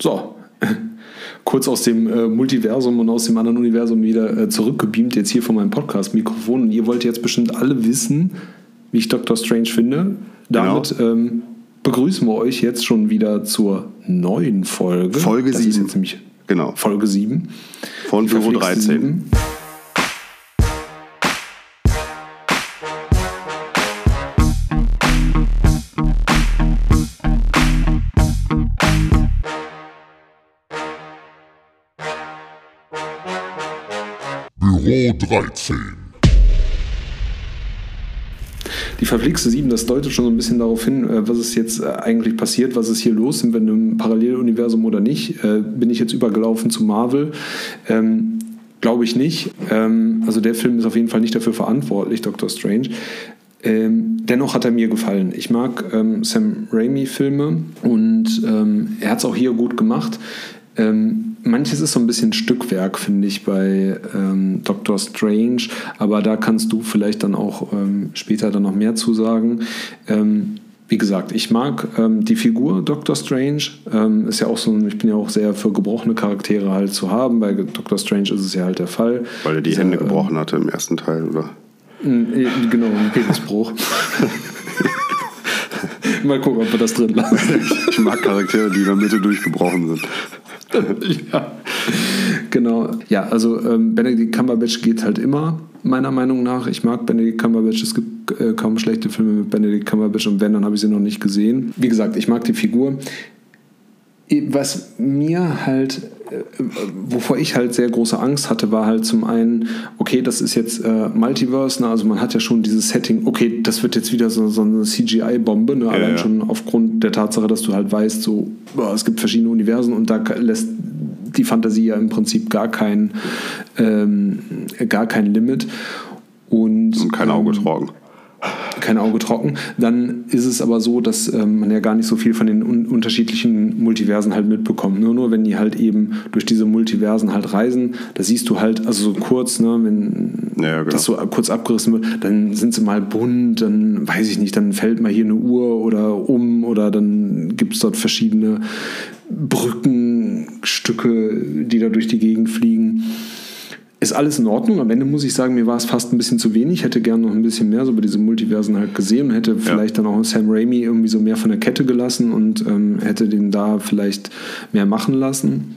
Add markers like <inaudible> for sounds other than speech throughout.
So, <laughs> kurz aus dem äh, Multiversum und aus dem anderen Universum wieder äh, zurückgebeamt, jetzt hier von meinem Podcast-Mikrofon. Und ihr wollt jetzt bestimmt alle wissen, wie ich Doctor Strange finde. Damit genau. ähm, begrüßen wir euch jetzt schon wieder zur neuen Folge. Folge 7. genau. Folge 7. Von Büro 13. 7. 13. Die verflixte 7, das deutet schon so ein bisschen darauf hin, äh, was ist jetzt äh, eigentlich passiert, was ist hier los, sind wir in einem Paralleluniversum oder nicht. Äh, bin ich jetzt übergelaufen zu Marvel? Ähm, Glaube ich nicht. Ähm, also der Film ist auf jeden Fall nicht dafür verantwortlich, Doctor Strange. Ähm, dennoch hat er mir gefallen. Ich mag ähm, Sam Raimi-Filme und ähm, er hat es auch hier gut gemacht. Ähm, manches ist so ein bisschen Stückwerk, finde ich, bei ähm, Doctor Strange, aber da kannst du vielleicht dann auch ähm, später dann noch mehr zu sagen. Ähm, wie gesagt, ich mag ähm, die Figur Doctor Strange. Ähm, ist ja auch so, ich bin ja auch sehr für gebrochene Charaktere halt zu haben. Bei Doctor Strange ist es ja halt der Fall. Weil er die Hände äh, gebrochen hatte im ersten Teil, oder? Äh, genau, ein Penisbruch. <laughs> Mal gucken, ob wir das drin lassen. Ich mag Charaktere, die in der Mitte durchgebrochen sind. Ja, genau. Ja, also ähm, Benedict Cumberbatch geht halt immer, meiner Meinung nach. Ich mag Benedict Cumberbatch. Es gibt äh, kaum schlechte Filme mit Benedict Cumberbatch und wenn, dann habe ich sie noch nicht gesehen. Wie gesagt, ich mag die Figur. Was mir halt, äh, wovor ich halt sehr große Angst hatte, war halt zum einen, okay, das ist jetzt äh, Multiverse, ne? also man hat ja schon dieses Setting, okay, das wird jetzt wieder so, so eine CGI-Bombe, ne? allein ja. schon aufgrund der Tatsache, dass du halt weißt, so, boah, es gibt verschiedene Universen und da lässt die Fantasie ja im Prinzip gar kein, ähm, gar kein Limit. Und, und kein Auge ähm, trocken kein Auge trocken. Dann ist es aber so, dass ähm, man ja gar nicht so viel von den un unterschiedlichen Multiversen halt mitbekommt. Nur, nur wenn die halt eben durch diese Multiversen halt reisen, da siehst du halt, also so kurz, ne, wenn ja, genau. das so kurz abgerissen wird, dann sind sie mal bunt, dann weiß ich nicht, dann fällt mal hier eine Uhr oder um oder dann gibt es dort verschiedene Brückenstücke, die da durch die Gegend fliegen ist alles in Ordnung. Am Ende muss ich sagen, mir war es fast ein bisschen zu wenig. Ich hätte gerne noch ein bisschen mehr so über diese Multiversen halt gesehen und hätte vielleicht ja. dann auch Sam Raimi irgendwie so mehr von der Kette gelassen und ähm, hätte den da vielleicht mehr machen lassen.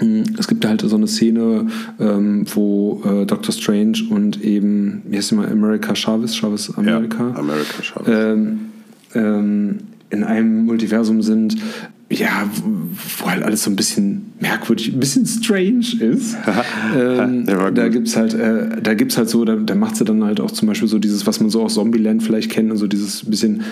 Mm, es gibt halt so eine Szene, ähm, wo äh, Doctor Strange und eben, wie heißt die mal, America Chavez, Chavez America, ja, America Chavez. Ähm, ähm, in einem Multiversum sind, ja, wo halt alles so ein bisschen merkwürdig, ein bisschen strange ist. <laughs> ähm, da gibt es halt, äh, da gibt's halt so, da, da macht sie dann halt auch zum Beispiel so dieses, was man so aus Zombieland vielleicht kennt, und so dieses bisschen,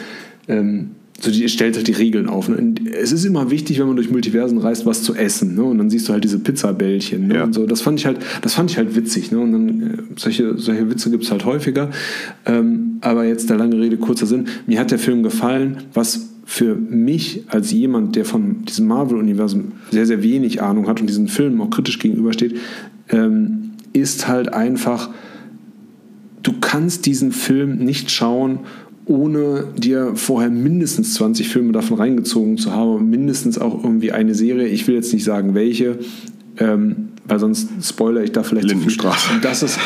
ähm, so die stellt halt die Regeln auf. Ne? Es ist immer wichtig, wenn man durch Multiversen reist, was zu essen. Ne? Und dann siehst du halt diese Pizzabällchen. Ne? Ja. Und so. Das fand ich halt, das fand ich halt witzig. Ne? Und dann äh, solche, solche Witze gibt es halt häufiger. Ähm, aber jetzt der lange Rede, kurzer Sinn. Mir hat der Film gefallen, was für mich als jemand, der von diesem Marvel-Universum sehr, sehr wenig Ahnung hat und diesen Filmen auch kritisch gegenübersteht, ähm, ist halt einfach, du kannst diesen Film nicht schauen, ohne dir vorher mindestens 20 Filme davon reingezogen zu haben, mindestens auch irgendwie eine Serie. Ich will jetzt nicht sagen, welche, ähm, weil sonst spoilere ich da vielleicht Lindenstraße. Das ist,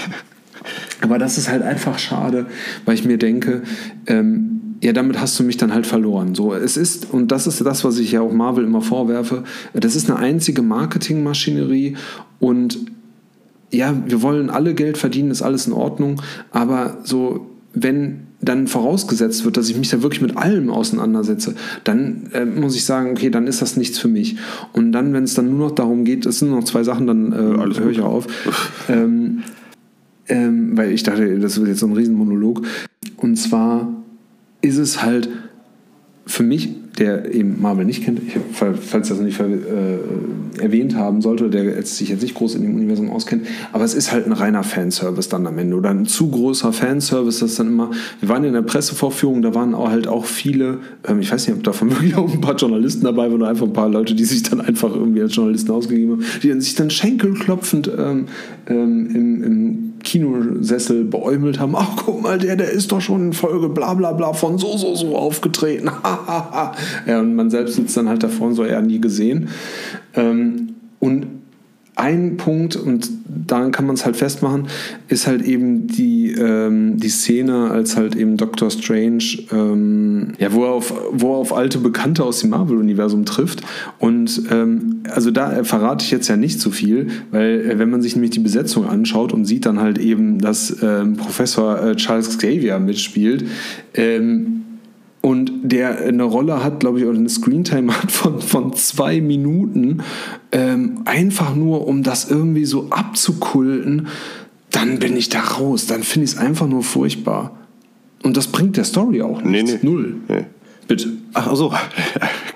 aber das ist halt einfach schade, weil ich mir denke, ähm, ja, damit hast du mich dann halt verloren. So, es ist, und das ist das, was ich ja auch Marvel immer vorwerfe, das ist eine einzige Marketingmaschinerie und ja, wir wollen alle Geld verdienen, ist alles in Ordnung, aber so, wenn dann vorausgesetzt wird, dass ich mich da wirklich mit allem auseinandersetze, dann äh, muss ich sagen, okay, dann ist das nichts für mich. Und dann, wenn es dann nur noch darum geht, es sind nur noch zwei Sachen, dann äh, höre ich auf. <laughs> ähm, ähm, weil ich dachte, das wird jetzt so ein Riesenmonolog. Und zwar ist es halt für mich, der eben Marvel nicht kennt, ich, falls das nicht äh, erwähnt haben sollte, der sich jetzt nicht groß in dem Universum auskennt, aber es ist halt ein reiner Fanservice dann am Ende oder ein zu großer Fanservice, das dann immer, wir waren in der Pressevorführung, da waren auch halt auch viele, ähm, ich weiß nicht, ob davon <laughs> wirklich auch ein paar Journalisten dabei waren oder einfach ein paar Leute, die sich dann einfach irgendwie als Journalisten ausgegeben haben, die dann sich dann schenkelklopfend ähm, ähm, im, im Kinosessel beäumelt haben. Ach, guck mal, der, der ist doch schon in Folge bla bla bla von so, so, so aufgetreten. <laughs> und man selbst sitzt dann halt davor und so, er nie gesehen. Ähm, und ein Punkt, und daran kann man es halt festmachen, ist halt eben die, ähm, die Szene, als halt eben Doctor Strange, ähm, ja, wo er, auf, wo er auf alte Bekannte aus dem Marvel-Universum trifft. Und ähm, also da verrate ich jetzt ja nicht zu so viel, weil äh, wenn man sich nämlich die Besetzung anschaut und sieht dann halt eben, dass ähm, Professor äh, Charles Xavier mitspielt, ähm, und der eine Rolle hat, glaube ich, oder eine Screentime <laughs> hat von, von zwei Minuten, ähm, einfach nur um das irgendwie so abzukulten, dann bin ich da raus. Dann finde ich es einfach nur furchtbar. Und das bringt der Story auch nicht. Nee, nee. Null. Nee. Bitte. Ach so. <laughs>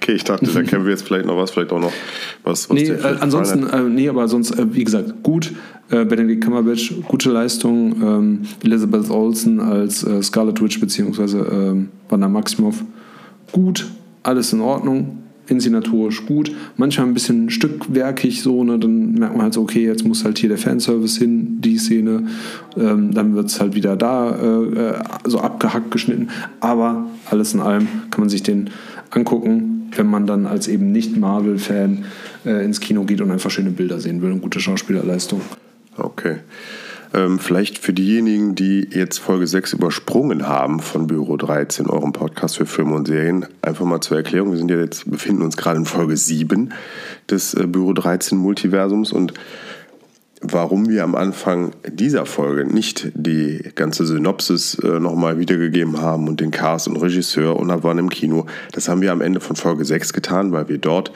Okay, ich dachte, da kennen wir jetzt vielleicht noch was, vielleicht auch noch was. was nee, äh, ansonsten, äh, nee, aber sonst, äh, wie gesagt, gut. Äh, Benedict Cumberbatch, gute Leistung. Ähm, Elizabeth Olsen als äh, Scarlet Witch beziehungsweise ähm, Wanda Maximoff, gut. Alles in Ordnung inszenatorisch gut, manchmal ein bisschen stückwerkig so, ne, dann merkt man halt so, okay, jetzt muss halt hier der Fanservice hin, die Szene, ähm, dann wird es halt wieder da äh, so abgehackt geschnitten, aber alles in allem kann man sich den angucken, wenn man dann als eben nicht Marvel-Fan äh, ins Kino geht und einfach schöne Bilder sehen will und gute Schauspielerleistung. Okay. Ähm, vielleicht für diejenigen, die jetzt Folge 6 übersprungen haben von Büro 13, eurem Podcast für Filme und Serien, einfach mal zur Erklärung. Wir sind ja jetzt, befinden uns gerade in Folge 7 des äh, Büro 13 Multiversums und warum wir am Anfang dieser Folge nicht die ganze Synopsis äh, nochmal wiedergegeben haben und den Cast und Regisseur und ab wann im Kino, das haben wir am Ende von Folge 6 getan, weil wir dort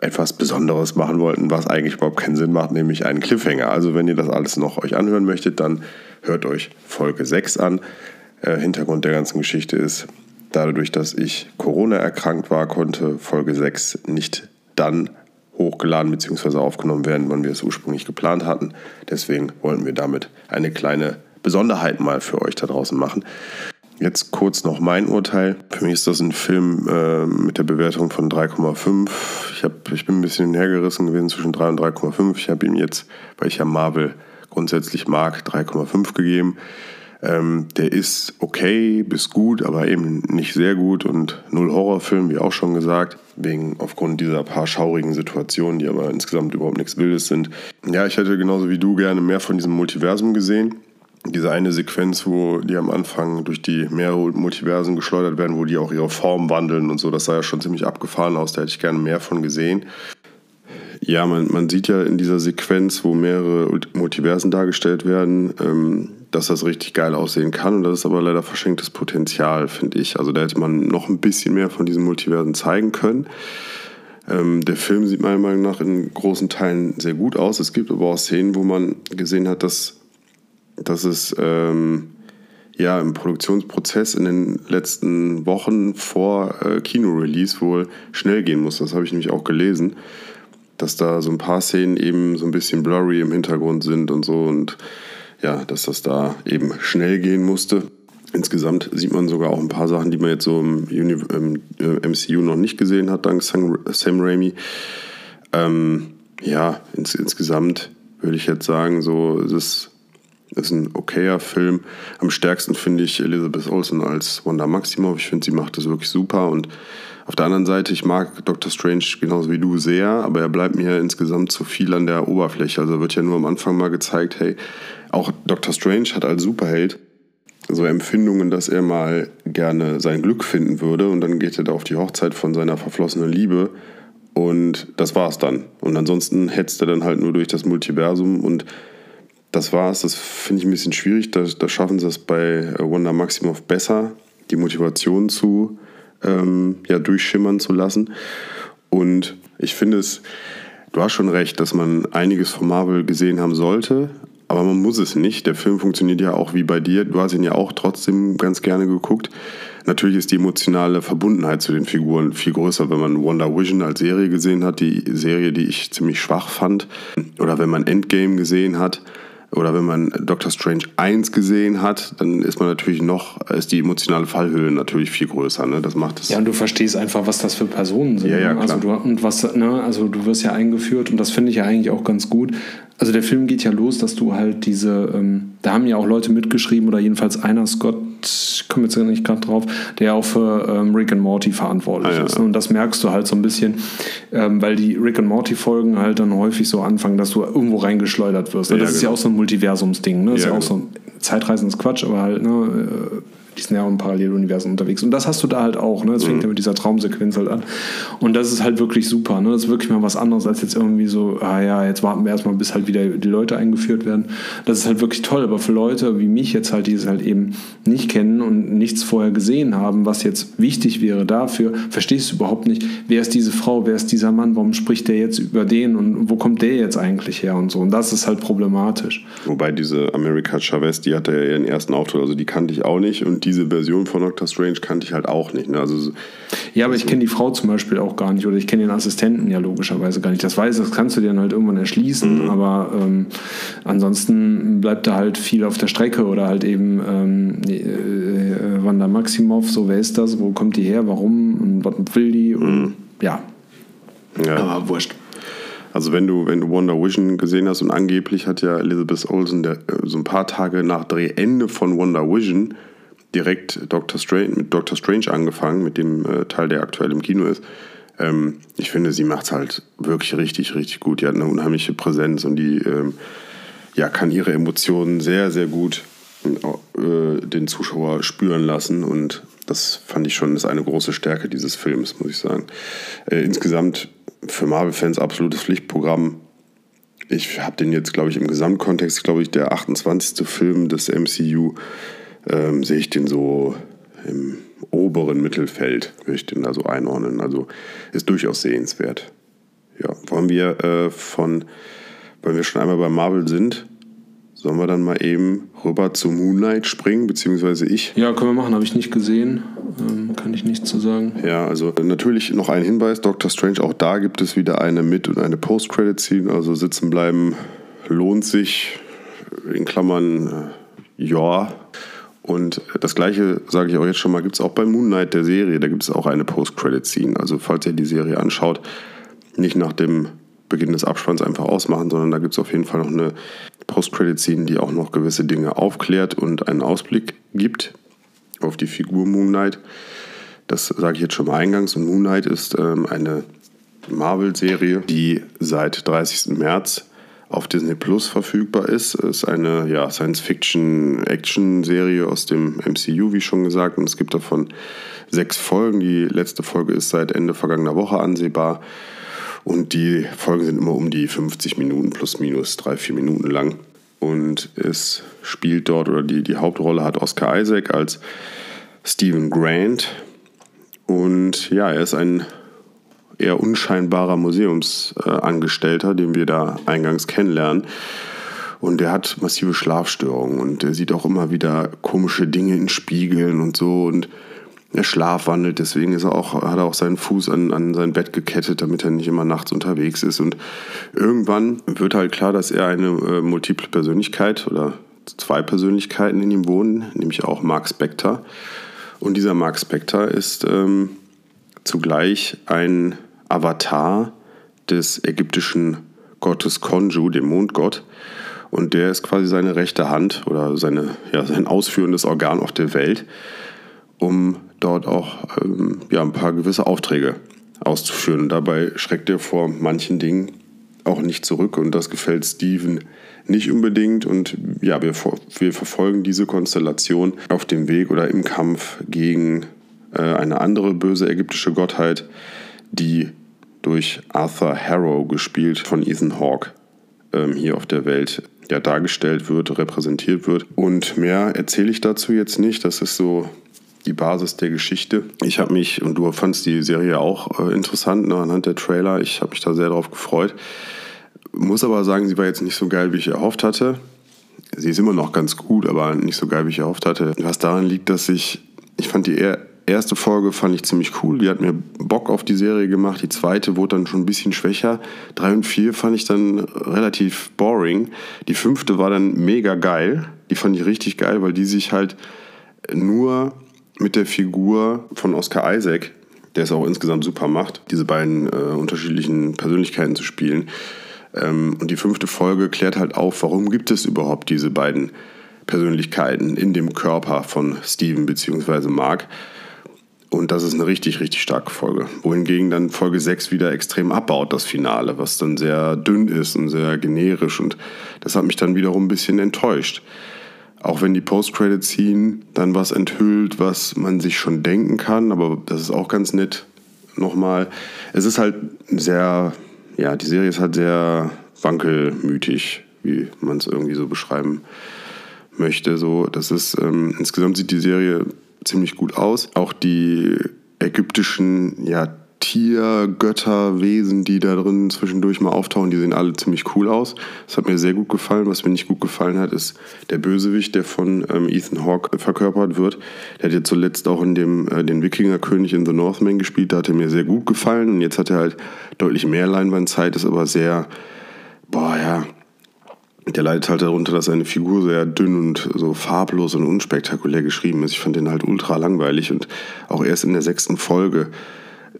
etwas Besonderes machen wollten, was eigentlich überhaupt keinen Sinn macht, nämlich einen Cliffhanger. Also wenn ihr das alles noch euch anhören möchtet, dann hört euch Folge 6 an. Äh, Hintergrund der ganzen Geschichte ist, dadurch, dass ich Corona erkrankt war, konnte Folge 6 nicht dann hochgeladen bzw. aufgenommen werden, wann wir es ursprünglich geplant hatten. Deswegen wollten wir damit eine kleine Besonderheit mal für euch da draußen machen. Jetzt kurz noch mein Urteil. Für mich ist das ein Film äh, mit der Bewertung von 3,5. Ich, ich bin ein bisschen hergerissen gewesen zwischen 3 und 3,5. Ich habe ihm jetzt, weil ich ja Marvel grundsätzlich mag, 3,5 gegeben. Ähm, der ist okay bis gut, aber eben nicht sehr gut und null Horrorfilm, wie auch schon gesagt, wegen aufgrund dieser paar schaurigen Situationen, die aber insgesamt überhaupt nichts Wildes sind. Ja, ich hätte genauso wie du gerne mehr von diesem Multiversum gesehen diese eine Sequenz, wo die am Anfang durch die mehrere Multiversen geschleudert werden, wo die auch ihre Form wandeln und so, das sah ja schon ziemlich abgefahren aus, da hätte ich gerne mehr von gesehen. Ja, man, man sieht ja in dieser Sequenz, wo mehrere Multiversen dargestellt werden, ähm, dass das richtig geil aussehen kann und das ist aber leider verschenktes Potenzial, finde ich. Also da hätte man noch ein bisschen mehr von diesen Multiversen zeigen können. Ähm, der Film sieht meiner Meinung nach in großen Teilen sehr gut aus. Es gibt aber auch Szenen, wo man gesehen hat, dass dass es ähm, ja im Produktionsprozess in den letzten Wochen vor äh, Kinorelease wohl schnell gehen muss. Das habe ich nämlich auch gelesen, dass da so ein paar Szenen eben so ein bisschen blurry im Hintergrund sind und so und ja, dass das da eben schnell gehen musste. Insgesamt sieht man sogar auch ein paar Sachen, die man jetzt so im, Uni im MCU noch nicht gesehen hat, dank Sam, Raimi. Ähm, ja, ins, insgesamt würde ich jetzt sagen, so es ist ein okayer Film. Am stärksten finde ich Elizabeth Olsen als Wanda Maximoff. Ich finde, sie macht das wirklich super. Und auf der anderen Seite, ich mag Doctor Strange genauso wie du sehr, aber er bleibt mir insgesamt zu viel an der Oberfläche. Also wird ja nur am Anfang mal gezeigt, hey, auch Doctor Strange hat als Superheld so Empfindungen, dass er mal gerne sein Glück finden würde. Und dann geht er da auf die Hochzeit von seiner verflossenen Liebe. Und das war's dann. Und ansonsten hetzt er dann halt nur durch das Multiversum und das war's. Das finde ich ein bisschen schwierig. Da, da schaffen sie es bei äh, Wanda Maximoff besser, die Motivation zu ähm, ja, durchschimmern zu lassen. Und ich finde es, du hast schon recht, dass man einiges von Marvel gesehen haben sollte, aber man muss es nicht. Der Film funktioniert ja auch wie bei dir. Du hast ihn ja auch trotzdem ganz gerne geguckt. Natürlich ist die emotionale Verbundenheit zu den Figuren viel größer, wenn man Wonder Vision als Serie gesehen hat, die Serie, die ich ziemlich schwach fand, oder wenn man Endgame gesehen hat oder wenn man Doctor Strange 1 gesehen hat, dann ist man natürlich noch, ist die emotionale Fallhöhe natürlich viel größer. Ne? Das macht es. Ja, und du verstehst einfach, was das für Personen sind. Ja, ja, ne? also du, und was, ne, also du wirst ja eingeführt und das finde ich ja eigentlich auch ganz gut. Also der Film geht ja los, dass du halt diese, ähm, da haben ja auch Leute mitgeschrieben oder jedenfalls einer, Scott, ich komme jetzt nicht gerade drauf, der auch für ähm, Rick and Morty verantwortlich ah, ja. ist. Ne? Und das merkst du halt so ein bisschen, ähm, weil die Rick and Morty Folgen halt dann häufig so anfangen, dass du irgendwo reingeschleudert wirst. Ne? Ja, das genau. ist ja genau. auch so ein Multiversumsding. Ne? Das ja, ist ja auch genau. so Zeitreisen ist Quatsch, aber halt, ne, äh, die sind ja auch im Paralleluniversum unterwegs. Und das hast du da halt auch. Ne? Das fängt mhm. ja mit dieser Traumsequenz halt an. Und das ist halt wirklich super. Ne? Das ist wirklich mal was anderes als jetzt irgendwie so, ah ja, jetzt warten wir erstmal, bis halt wieder die Leute eingeführt werden. Das ist halt wirklich toll. Aber für Leute wie mich jetzt halt, die es halt eben nicht kennen und nichts vorher gesehen haben, was jetzt wichtig wäre dafür, verstehst du überhaupt nicht, wer ist diese Frau, wer ist dieser Mann, warum spricht der jetzt über den und wo kommt der jetzt eigentlich her und so. Und das ist halt problematisch. Wobei diese America Chavez, die hatte ja ihren ersten Auftritt, also die kannte ich auch nicht und die diese Version von Doctor Strange kannte ich halt auch nicht. Ne? Also, ja, aber ich kenne die Frau zum Beispiel auch gar nicht oder ich kenne den Assistenten ja logischerweise gar nicht. Das weiß, das kannst du dir dann halt irgendwann erschließen, mhm. aber ähm, ansonsten bleibt da halt viel auf der Strecke oder halt eben ähm, äh, äh, Wanda Maximoff, so wer ist das, wo kommt die her, warum und was will die und mhm. ja. ja. Aber wurscht. Also wenn du, wenn du Wonder Vision gesehen hast und angeblich hat ja Elizabeth Olsen der, so ein paar Tage nach Drehende von Wonder Vision direkt Doctor Strange, mit Doctor Strange angefangen, mit dem äh, Teil, der aktuell im Kino ist. Ähm, ich finde, sie macht es halt wirklich richtig, richtig gut. Die hat eine unheimliche Präsenz und die ähm, ja, kann ihre Emotionen sehr, sehr gut äh, den Zuschauer spüren lassen. Und das fand ich schon, ist eine große Stärke dieses Films, muss ich sagen. Äh, insgesamt für Marvel-Fans absolutes Pflichtprogramm. Ich habe den jetzt, glaube ich, im Gesamtkontext, glaube ich, der 28. Film des MCU ähm, sehe ich den so im oberen Mittelfeld, würde ich den da so einordnen. Also ist durchaus sehenswert. Ja, wollen wir äh, von, weil wir schon einmal bei Marvel sind, sollen wir dann mal eben rüber zu Moonlight springen, beziehungsweise ich? Ja, können wir machen, habe ich nicht gesehen. Ähm, kann ich nichts zu sagen. Ja, also natürlich noch ein Hinweis: Doctor Strange, auch da gibt es wieder eine Mit- und eine Post-Credit-Scene. Also sitzen bleiben lohnt sich. In Klammern, äh, ja. Und das gleiche sage ich auch jetzt schon mal, gibt es auch bei Moon Knight der Serie. Da gibt es auch eine Post-Credit-Scene. Also falls ihr die Serie anschaut, nicht nach dem Beginn des Abspanns einfach ausmachen, sondern da gibt es auf jeden Fall noch eine Post-Credit-Scene, die auch noch gewisse Dinge aufklärt und einen Ausblick gibt auf die Figur Moon Knight. Das sage ich jetzt schon mal eingangs. Und Moon Knight ist ähm, eine Marvel-Serie, die seit 30. März auf Disney Plus verfügbar ist. Es ist eine ja, Science-Fiction-Action-Serie aus dem MCU, wie schon gesagt. Und es gibt davon sechs Folgen. Die letzte Folge ist seit Ende vergangener Woche ansehbar. Und die Folgen sind immer um die 50 Minuten plus minus drei, vier Minuten lang. Und es spielt dort, oder die, die Hauptrolle hat Oscar Isaac als Stephen Grant. Und ja, er ist ein eher unscheinbarer Museumsangestellter, den wir da eingangs kennenlernen. Und der hat massive Schlafstörungen und der sieht auch immer wieder komische Dinge in Spiegeln und so und er schlafwandelt, deswegen ist er auch, hat er auch seinen Fuß an, an sein Bett gekettet, damit er nicht immer nachts unterwegs ist. Und irgendwann wird halt klar, dass er eine äh, multiple Persönlichkeit oder zwei Persönlichkeiten in ihm wohnen, nämlich auch Mark Spector. Und dieser Mark Spector ist ähm, zugleich ein Avatar des ägyptischen Gottes Konju, dem Mondgott. Und der ist quasi seine rechte Hand oder seine, ja, sein ausführendes Organ auf der Welt, um dort auch ähm, ja, ein paar gewisse Aufträge auszuführen. Und dabei schreckt er vor manchen Dingen auch nicht zurück und das gefällt Steven nicht unbedingt. Und ja, wir, wir verfolgen diese Konstellation auf dem Weg oder im Kampf gegen äh, eine andere böse ägyptische Gottheit, die durch Arthur Harrow gespielt von Ethan Hawke ähm, hier auf der Welt ja, dargestellt wird, repräsentiert wird. Und mehr erzähle ich dazu jetzt nicht. Das ist so die Basis der Geschichte. Ich habe mich, und du fandst die Serie auch äh, interessant ne, anhand der Trailer, ich habe mich da sehr darauf gefreut. Muss aber sagen, sie war jetzt nicht so geil, wie ich erhofft hatte. Sie ist immer noch ganz gut, aber nicht so geil, wie ich erhofft hatte. Was daran liegt, dass ich, ich fand die eher erste Folge fand ich ziemlich cool. Die hat mir Bock auf die Serie gemacht. Die zweite wurde dann schon ein bisschen schwächer. Drei und vier fand ich dann relativ boring. Die fünfte war dann mega geil. Die fand ich richtig geil, weil die sich halt nur mit der Figur von Oscar Isaac, der es auch insgesamt super macht, diese beiden äh, unterschiedlichen Persönlichkeiten zu spielen. Ähm, und die fünfte Folge klärt halt auf, warum gibt es überhaupt diese beiden Persönlichkeiten in dem Körper von Steven bzw. Mark. Und das ist eine richtig, richtig starke Folge. Wohingegen dann Folge 6 wieder extrem abbaut, das Finale, was dann sehr dünn ist und sehr generisch. Und das hat mich dann wiederum ein bisschen enttäuscht. Auch wenn die Post-Credit-Scene dann was enthüllt, was man sich schon denken kann, aber das ist auch ganz nett. Nochmal, es ist halt sehr, ja, die Serie ist halt sehr wankelmütig, wie man es irgendwie so beschreiben möchte. So, das ist, ähm, insgesamt sieht die Serie ziemlich gut aus. Auch die ägyptischen ja, Tier, Götter, Wesen, die da drin zwischendurch mal auftauchen, die sehen alle ziemlich cool aus. Das hat mir sehr gut gefallen. Was mir nicht gut gefallen hat, ist der Bösewicht, der von ähm, Ethan Hawke verkörpert wird. Der hat ja zuletzt auch in dem äh, den Wikingerkönig in The Northman gespielt. Da hat er mir sehr gut gefallen. Und jetzt hat er halt deutlich mehr Leinwandzeit, ist aber sehr, boah, ja, der leidet halt darunter, dass seine Figur sehr dünn und so farblos und unspektakulär geschrieben ist. Ich fand den halt ultra langweilig und auch erst in der sechsten Folge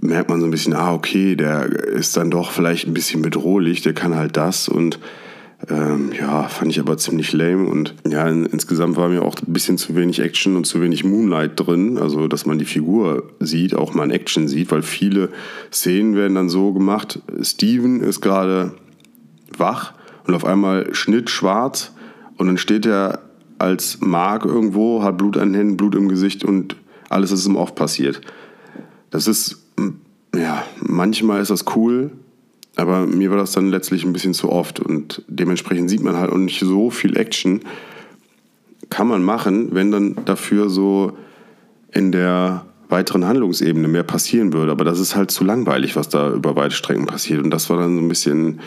merkt man so ein bisschen, ah, okay, der ist dann doch vielleicht ein bisschen bedrohlich, der kann halt das und ähm, ja, fand ich aber ziemlich lame und ja, in, insgesamt war mir auch ein bisschen zu wenig Action und zu wenig Moonlight drin, also dass man die Figur sieht, auch mal in Action sieht, weil viele Szenen werden dann so gemacht, Steven ist gerade wach und auf einmal Schnitt schwarz und dann steht er als Mark irgendwo, hat Blut an den Händen, Blut im Gesicht und alles ist ihm oft passiert. Das ist, ja, manchmal ist das cool, aber mir war das dann letztlich ein bisschen zu oft und dementsprechend sieht man halt auch nicht so viel Action. Kann man machen, wenn dann dafür so in der weiteren Handlungsebene mehr passieren würde. Aber das ist halt zu langweilig, was da über weite Strecken passiert. Und das war dann so ein bisschen,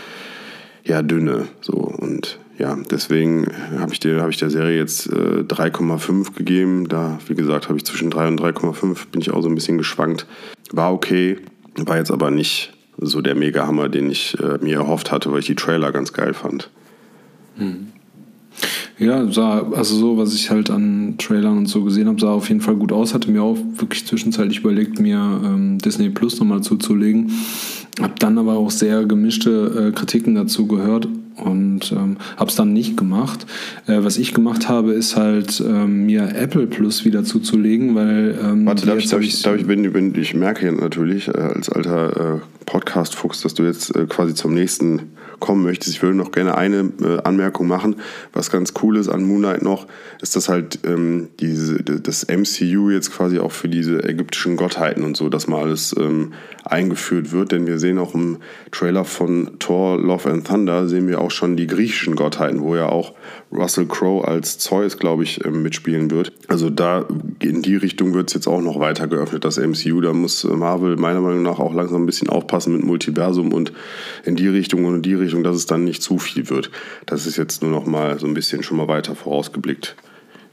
ja, dünne. So. Und ja, deswegen habe ich, der, ich der Serie jetzt äh, 3,5 gegeben. Da, wie gesagt, habe ich zwischen 3 und 3,5 bin ich auch so ein bisschen geschwankt. War okay, war jetzt aber nicht so der Mega-Hammer, den ich äh, mir erhofft hatte, weil ich die Trailer ganz geil fand. Hm. Ja, sah, also so, was ich halt an Trailern und so gesehen habe, sah auf jeden Fall gut aus. Hatte mir auch wirklich zwischenzeitlich überlegt, mir ähm, Disney Plus nochmal zuzulegen. Hab dann aber auch sehr gemischte äh, Kritiken dazu gehört und ähm, habe es dann nicht gemacht. Äh, was ich gemacht habe, ist halt ähm, mir Apple Plus wieder zuzulegen, weil ähm, Warte, darf ich, darf ich, darf ich, wenn, wenn ich merke natürlich äh, als alter äh, Podcast-Fuchs, dass du jetzt äh, quasi zum nächsten kommen möchtest. Ich würde noch gerne eine äh, Anmerkung machen. Was ganz cool ist an Moonlight noch, ist, dass halt ähm, diese, das MCU jetzt quasi auch für diese ägyptischen Gottheiten und so, dass mal alles ähm, eingeführt wird. Denn wir sehen auch im Trailer von Thor Love and Thunder, sehen wir auch schon die griechischen Gottheiten, wo ja auch Russell Crowe als Zeus, glaube ich, ähm, mitspielen wird. Also da in die Richtung wird es jetzt auch noch weiter geöffnet, das MCU. Da muss Marvel meiner Meinung nach auch langsam ein bisschen aufpassen mit Multiversum und in die Richtung und in die Richtung Richtung, dass es dann nicht zu viel wird. Das ist jetzt nur noch mal so ein bisschen schon mal weiter vorausgeblickt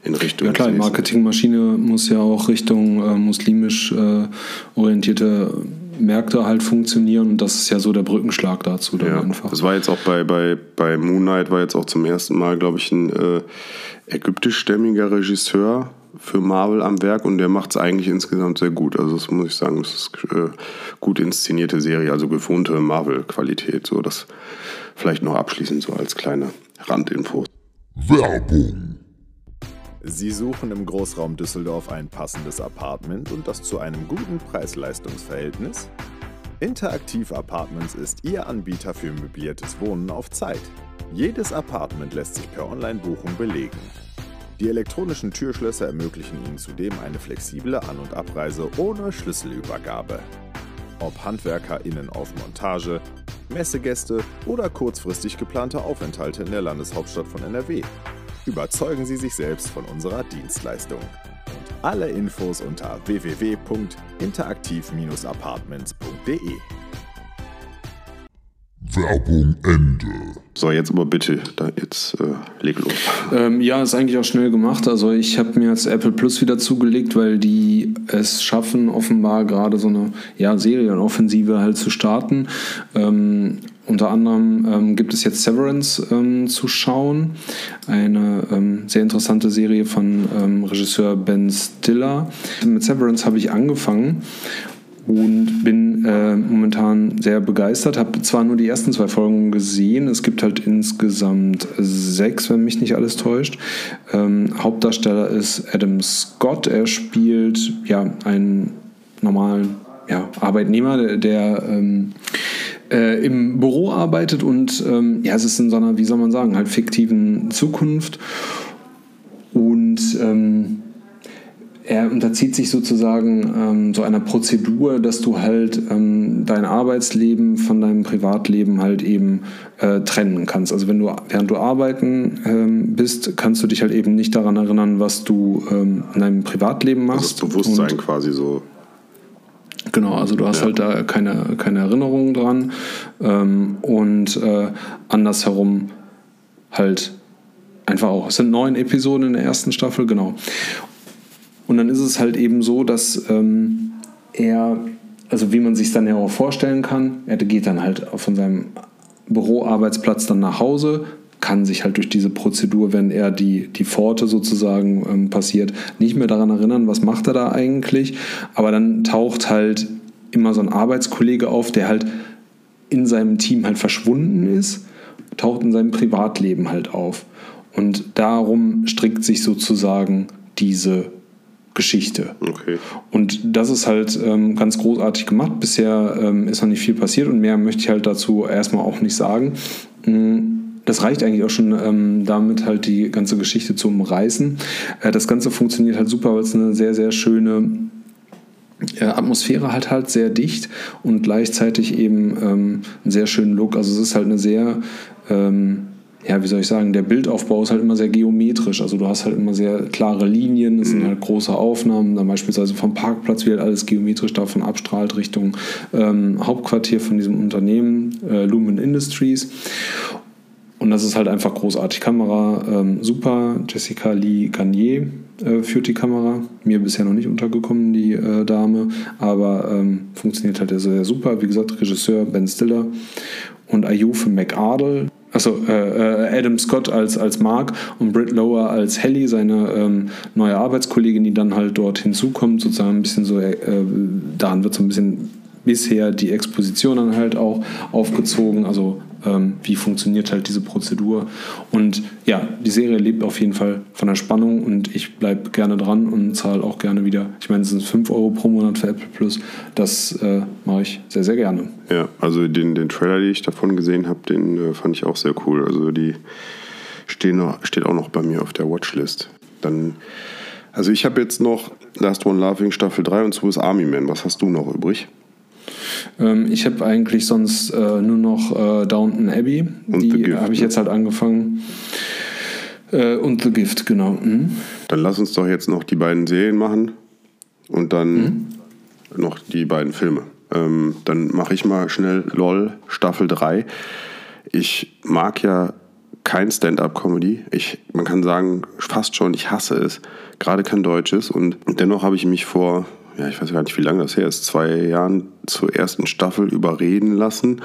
in Richtung. Ja klar, die Marketingmaschine muss ja auch Richtung äh, muslimisch äh, orientierte Märkte halt funktionieren und das ist ja so der Brückenschlag dazu dann ja, einfach. Das war jetzt auch bei, bei, bei Moon Knight war jetzt auch zum ersten Mal, glaube ich, ein äh, ägyptischstämmiger Regisseur für Marvel am Werk und der macht es eigentlich insgesamt sehr gut. Also das muss ich sagen, das ist äh, gut inszenierte Serie, also gewohnte Marvel-Qualität. So das vielleicht noch abschließend so als kleine Randinfo. Werbung. Sie suchen im Großraum Düsseldorf ein passendes Apartment und das zu einem guten Preis-Leistungs-Verhältnis? Interaktiv Apartments ist Ihr Anbieter für möbliertes Wohnen auf Zeit. Jedes Apartment lässt sich per Online-Buchung belegen. Die elektronischen Türschlösser ermöglichen Ihnen zudem eine flexible An- und Abreise ohne Schlüsselübergabe. Ob HandwerkerInnen auf Montage, Messegäste oder kurzfristig geplante Aufenthalte in der Landeshauptstadt von NRW. Überzeugen Sie sich selbst von unserer Dienstleistung. Und alle Infos unter www.interaktiv-apartments.de. Werbung Ende. So, jetzt aber bitte, da jetzt äh, leg los. Ähm, ja, ist eigentlich auch schnell gemacht. Also ich habe mir jetzt Apple Plus wieder zugelegt, weil die es schaffen, offenbar gerade so eine ja, Serienoffensive halt zu starten. Ähm, unter anderem ähm, gibt es jetzt Severance ähm, zu schauen, eine ähm, sehr interessante Serie von ähm, Regisseur Ben Stiller. Mit Severance habe ich angefangen und bin äh, momentan sehr begeistert. Habe zwar nur die ersten zwei Folgen gesehen, es gibt halt insgesamt sechs, wenn mich nicht alles täuscht. Ähm, Hauptdarsteller ist Adam Scott. Er spielt ja einen normalen ja, Arbeitnehmer, der, der ähm, äh, im Büro arbeitet und ähm, ja, es ist in so einer, wie soll man sagen, halt fiktiven Zukunft. Und ähm, er unterzieht sich sozusagen ähm, so einer Prozedur, dass du halt ähm, dein Arbeitsleben von deinem Privatleben halt eben äh, trennen kannst. Also wenn du während du arbeiten ähm, bist, kannst du dich halt eben nicht daran erinnern, was du ähm, in deinem Privatleben machst. Also das Bewusstsein Und- quasi so. Genau, also du hast Ja. halt da keine, keine Erinnerung dran ähm, und äh, andersherum halt einfach auch. Es sind neun Episoden in der ersten Staffel, genau. Und dann ist es halt eben so, dass ähm, er, also wie man sich dann ja auch vorstellen kann, er geht dann halt von seinem Büroarbeitsplatz dann nach Hause, kann sich halt durch diese Prozedur, wenn er die, die Pforte sozusagen ähm, passiert, nicht mehr daran erinnern, was macht er da eigentlich. Aber dann taucht halt immer so ein Arbeitskollege auf, der halt in seinem Team halt verschwunden ist, taucht in seinem Privatleben halt auf. Und darum strickt sich sozusagen diese Geschichte. Okay. Und das ist halt ähm, ganz großartig gemacht. Bisher ähm, ist noch nicht viel passiert und mehr möchte ich halt dazu erstmal auch nicht sagen. Mm, Das reicht eigentlich auch schon ähm, damit halt die ganze Geschichte zu umreißen. Äh, das Ganze funktioniert halt super, weil es eine sehr, sehr schöne äh, Atmosphäre halt halt sehr dicht und gleichzeitig eben ähm, einen sehr schönen Look. Also es ist halt eine sehr, ähm, ja, wie soll ich sagen, der Bildaufbau ist halt immer sehr geometrisch. Also du hast halt immer sehr klare Linien, es sind halt große Aufnahmen, dann beispielsweise vom Parkplatz wird alles geometrisch davon abstrahlt Richtung ähm, Hauptquartier von diesem Unternehmen, äh, Lumen Industries. Und das ist halt einfach großartig. Kamera ähm, super. Jessica Lee Garnier äh, führt die Kamera. Mir bisher noch nicht untergekommen, die äh, Dame. Aber ähm, funktioniert halt sehr, sehr super. Wie gesagt, Regisseur Ben Stiller und Ayufe McArdle. Achso, äh, äh, Adam Scott als, als Mark und Britt Lower als Helly, seine ähm, neue Arbeitskollegin, die dann halt dort hinzukommt. Sozusagen ein bisschen so, äh, daran wird so ein bisschen bisher die Exposition dann halt auch aufgezogen. Also ähm, wie funktioniert halt diese Prozedur. Und ja, die Serie lebt auf jeden Fall von der Spannung und ich bleibe gerne dran und zahle auch gerne wieder. Ich meine, es sind 5 Euro pro Monat für Apple Plus. Das äh, mache ich sehr, sehr gerne. Ja, also den, den Trailer, den ich davon gesehen habe, den äh, fand ich auch sehr cool. Also die stehen noch, steht auch noch bei mir auf der Watchlist. Dann, also ich habe jetzt noch Last One Laughing Staffel 3 und Swiss Army Man. Was hast du noch übrig? Ähm, ich habe eigentlich sonst äh, nur noch äh, Downton Abbey. Und The Die Gift, habe ich ne? jetzt halt angefangen. Äh, und The Gift, genau. Mhm. Dann lass uns doch jetzt noch die beiden Serien machen und dann noch die beiden Filme. Ähm, dann mache ich mal schnell LOL Staffel 3. Ich mag ja kein Stand-up-Comedy. Ich, man kann sagen, fast schon, ich hasse es. Gerade kein deutsches. Und dennoch habe ich mich vor, ja, ich weiß gar nicht, wie lange das her ist, zwei Jahren zur ersten Staffel überreden lassen.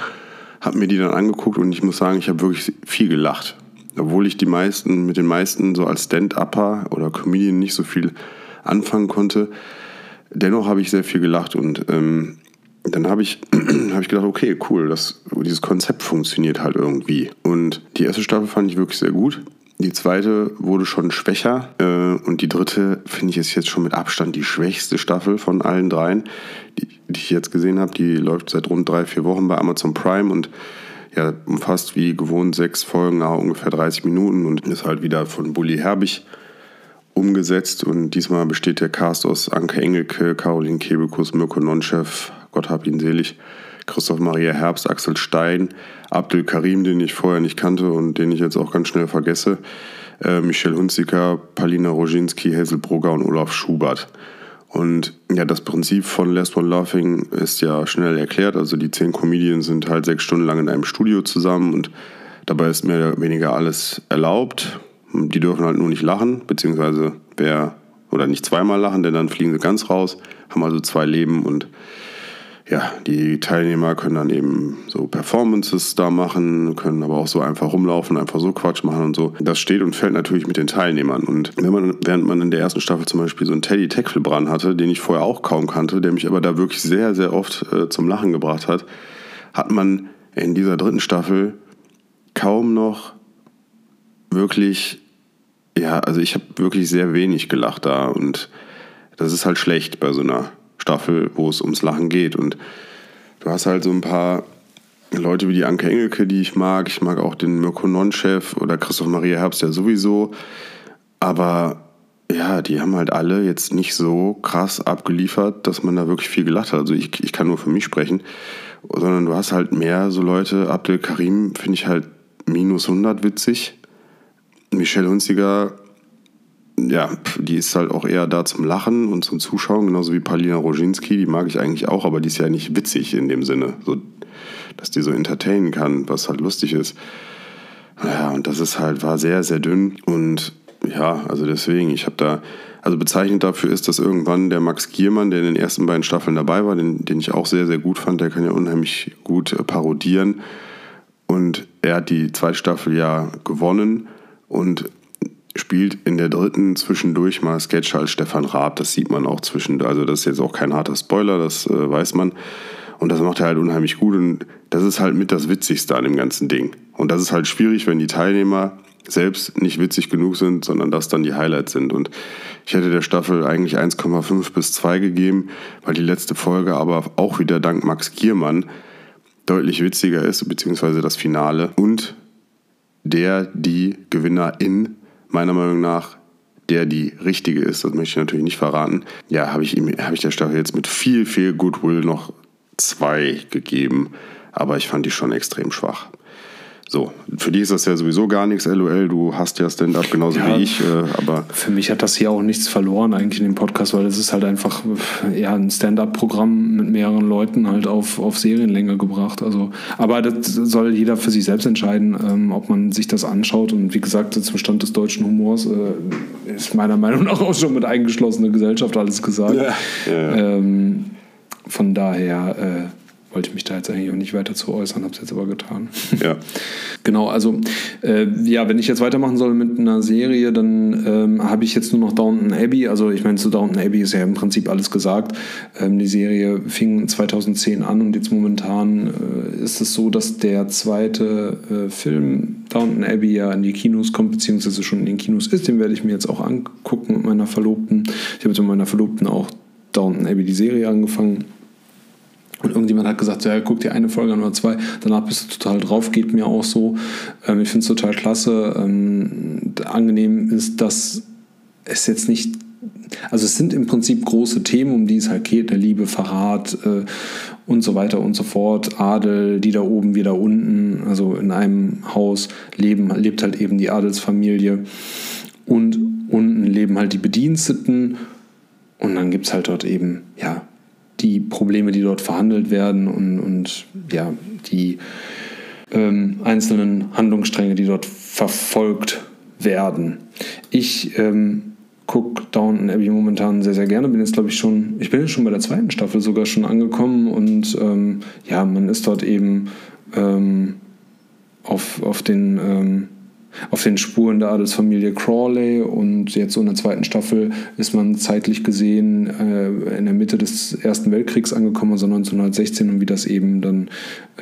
Habe mir die dann angeguckt und ich muss sagen, ich habe wirklich viel gelacht. Obwohl ich die meisten, mit den meisten so als Stand-Upper oder Comedian nicht so viel anfangen konnte. Dennoch habe ich sehr viel gelacht und ähm, dann habe ich, <clears throat> hab ich gedacht, okay, cool, das, dieses Konzept funktioniert halt irgendwie. Und die erste Staffel fand ich wirklich sehr gut. Die zweite wurde schon schwächer äh, und die dritte finde ich ist jetzt schon mit Abstand die schwächste Staffel von allen dreien, die, die ich jetzt gesehen habe. Die läuft seit rund drei, vier Wochen bei Amazon Prime und ja, umfasst wie gewohnt sechs Folgen, nach ungefähr 30 Minuten und ist halt wieder von Bully Herbig umgesetzt und diesmal besteht der Cast aus Anke Engelke, Caroline Kebekus, Mirko Nonchef, Gott hab ihn selig, Christoph Maria Herbst, Axel Stein, Abdel Karim, den ich vorher nicht kannte und den ich jetzt auch ganz schnell vergesse, äh, Michel Hunziker, Palina Roginski, Hazel Brugger und Olaf Schubert. Und ja, das Prinzip von Last One Laughing ist ja schnell erklärt. Also die zehn Comedians sind halt sechs Stunden lang in einem Studio zusammen und dabei ist mehr oder weniger alles erlaubt. Die dürfen halt nur nicht lachen, beziehungsweise wer oder nicht zweimal lachen, denn dann fliegen sie ganz raus, haben also zwei Leben und ja, die Teilnehmer können dann eben so Performances da machen, können aber auch so einfach rumlaufen, einfach so Quatsch machen und so. Das steht und fällt natürlich mit den Teilnehmern. Und wenn man, während man in der ersten Staffel zum Beispiel so einen Teddy Teckelbrand hatte, den ich vorher auch kaum kannte, der mich aber da wirklich sehr, sehr oft äh, zum Lachen gebracht hat, hat man in dieser dritten Staffel kaum noch wirklich, ja, also ich habe wirklich sehr wenig gelacht da und das ist halt schlecht bei so einer Staffel, wo es ums Lachen geht. Und du hast halt so ein paar Leute wie die Anke Engelke, die ich mag. Ich mag auch den Mirko Non-Chef oder Christoph Maria Herbst ja sowieso. Aber ja, die haben halt alle jetzt nicht so krass abgeliefert, dass man da wirklich viel gelacht hat. Also ich, ich kann nur für mich sprechen. Sondern du hast halt mehr so Leute. Abdel Karim finde ich halt minus 100 witzig. Michelle Hunziger ja, die ist halt auch eher da zum Lachen und zum Zuschauen, genauso wie Palina Roginski, die mag ich eigentlich auch, aber die ist ja nicht witzig in dem Sinne, so, dass die so entertainen kann, was halt lustig ist. Ja, und das ist halt, war sehr, sehr dünn und ja, also deswegen, ich habe da, also bezeichnend dafür ist, dass irgendwann der Max Giermann, der in den ersten beiden Staffeln dabei war, den, den ich auch sehr, sehr gut fand, der kann ja unheimlich gut äh, parodieren und er hat die zweite Staffel ja gewonnen und spielt in der dritten zwischendurch mal Sketch als Stefan Raab. Das sieht man auch zwischen, also das ist jetzt auch kein harter Spoiler, das äh, weiß man. Und das macht er halt unheimlich gut und das ist halt mit das Witzigste an dem ganzen Ding. Und das ist halt schwierig, wenn die Teilnehmer selbst nicht witzig genug sind, sondern das dann die Highlights sind. Und ich hätte der Staffel eigentlich 1,5 bis 2 gegeben, weil die letzte Folge aber auch wieder dank Max Giermann deutlich witziger ist, beziehungsweise das Finale. Und der, die Gewinnerin meiner Meinung nach der die richtige ist, das möchte ich natürlich nicht verraten, ja, habe ich, hab ich der Staffel jetzt mit viel, viel Goodwill noch zwei gegeben, aber ich fand die schon extrem schwach. So, für dich ist das ja sowieso gar nichts, LOL. Du hast ja Stand-up genauso ja, wie ich, äh, aber. Für mich hat das hier auch nichts verloren eigentlich in dem Podcast, weil es ist halt einfach ja, ein Stand-up-Programm mit mehreren Leuten halt auf, auf Serienlänge gebracht. Also, aber das soll jeder für sich selbst entscheiden, ähm, ob man sich das anschaut. Und wie gesagt, zum Stand des deutschen Humors äh, ist meiner Meinung nach auch schon mit eingeschlossener Gesellschaft alles gesagt. Ja. Ja. Ähm, von daher. Wollte mich da jetzt eigentlich auch nicht weiter zu äußern, habe es jetzt aber getan. <laughs> Ja. genau, also äh, ja, wenn ich jetzt weitermachen soll mit einer Serie, dann ähm, habe ich jetzt nur noch Downton Abbey. Also ich meine, zu Downton Abbey ist ja im Prinzip alles gesagt. Ähm, die Serie fing 2010 an und jetzt momentan äh, ist es so, dass der zweite äh, Film Downton Abbey ja in die Kinos kommt, beziehungsweise schon in den Kinos ist. Den werde ich mir jetzt auch angucken mit meiner Verlobten. Ich habe mit meiner Verlobten auch Downton Abbey die Serie angefangen. Und irgendjemand hat gesagt, ja, guck dir eine Folge an oder zwei, danach bist du total drauf, geht mir auch so. Ähm, ich finde es total klasse. Ähm, angenehm ist, dass es jetzt nicht, also es sind im Prinzip große Themen, um die es halt geht, der Liebe, Verrat äh, und so weiter und so fort. Adel, die da oben, wir da unten, also in einem Haus leben, lebt halt eben die Adelsfamilie. Und unten leben halt die Bediensteten. Und dann gibt es halt dort eben, ja, die Probleme, die dort verhandelt werden und, und ja, die ähm, einzelnen Handlungsstränge, die dort verfolgt werden. Ich ähm, gucke Downton Abbey momentan sehr, sehr gerne. Bin jetzt, glaube ich, schon, ich bin jetzt schon bei der zweiten Staffel sogar schon angekommen und ähm, ja, man ist dort eben ähm, auf, auf den ähm, auf den Spuren der Adelsfamilie Crawley und jetzt so in der zweiten Staffel ist man zeitlich gesehen äh, in der Mitte des Ersten Weltkriegs angekommen, also 1916 und wie das eben dann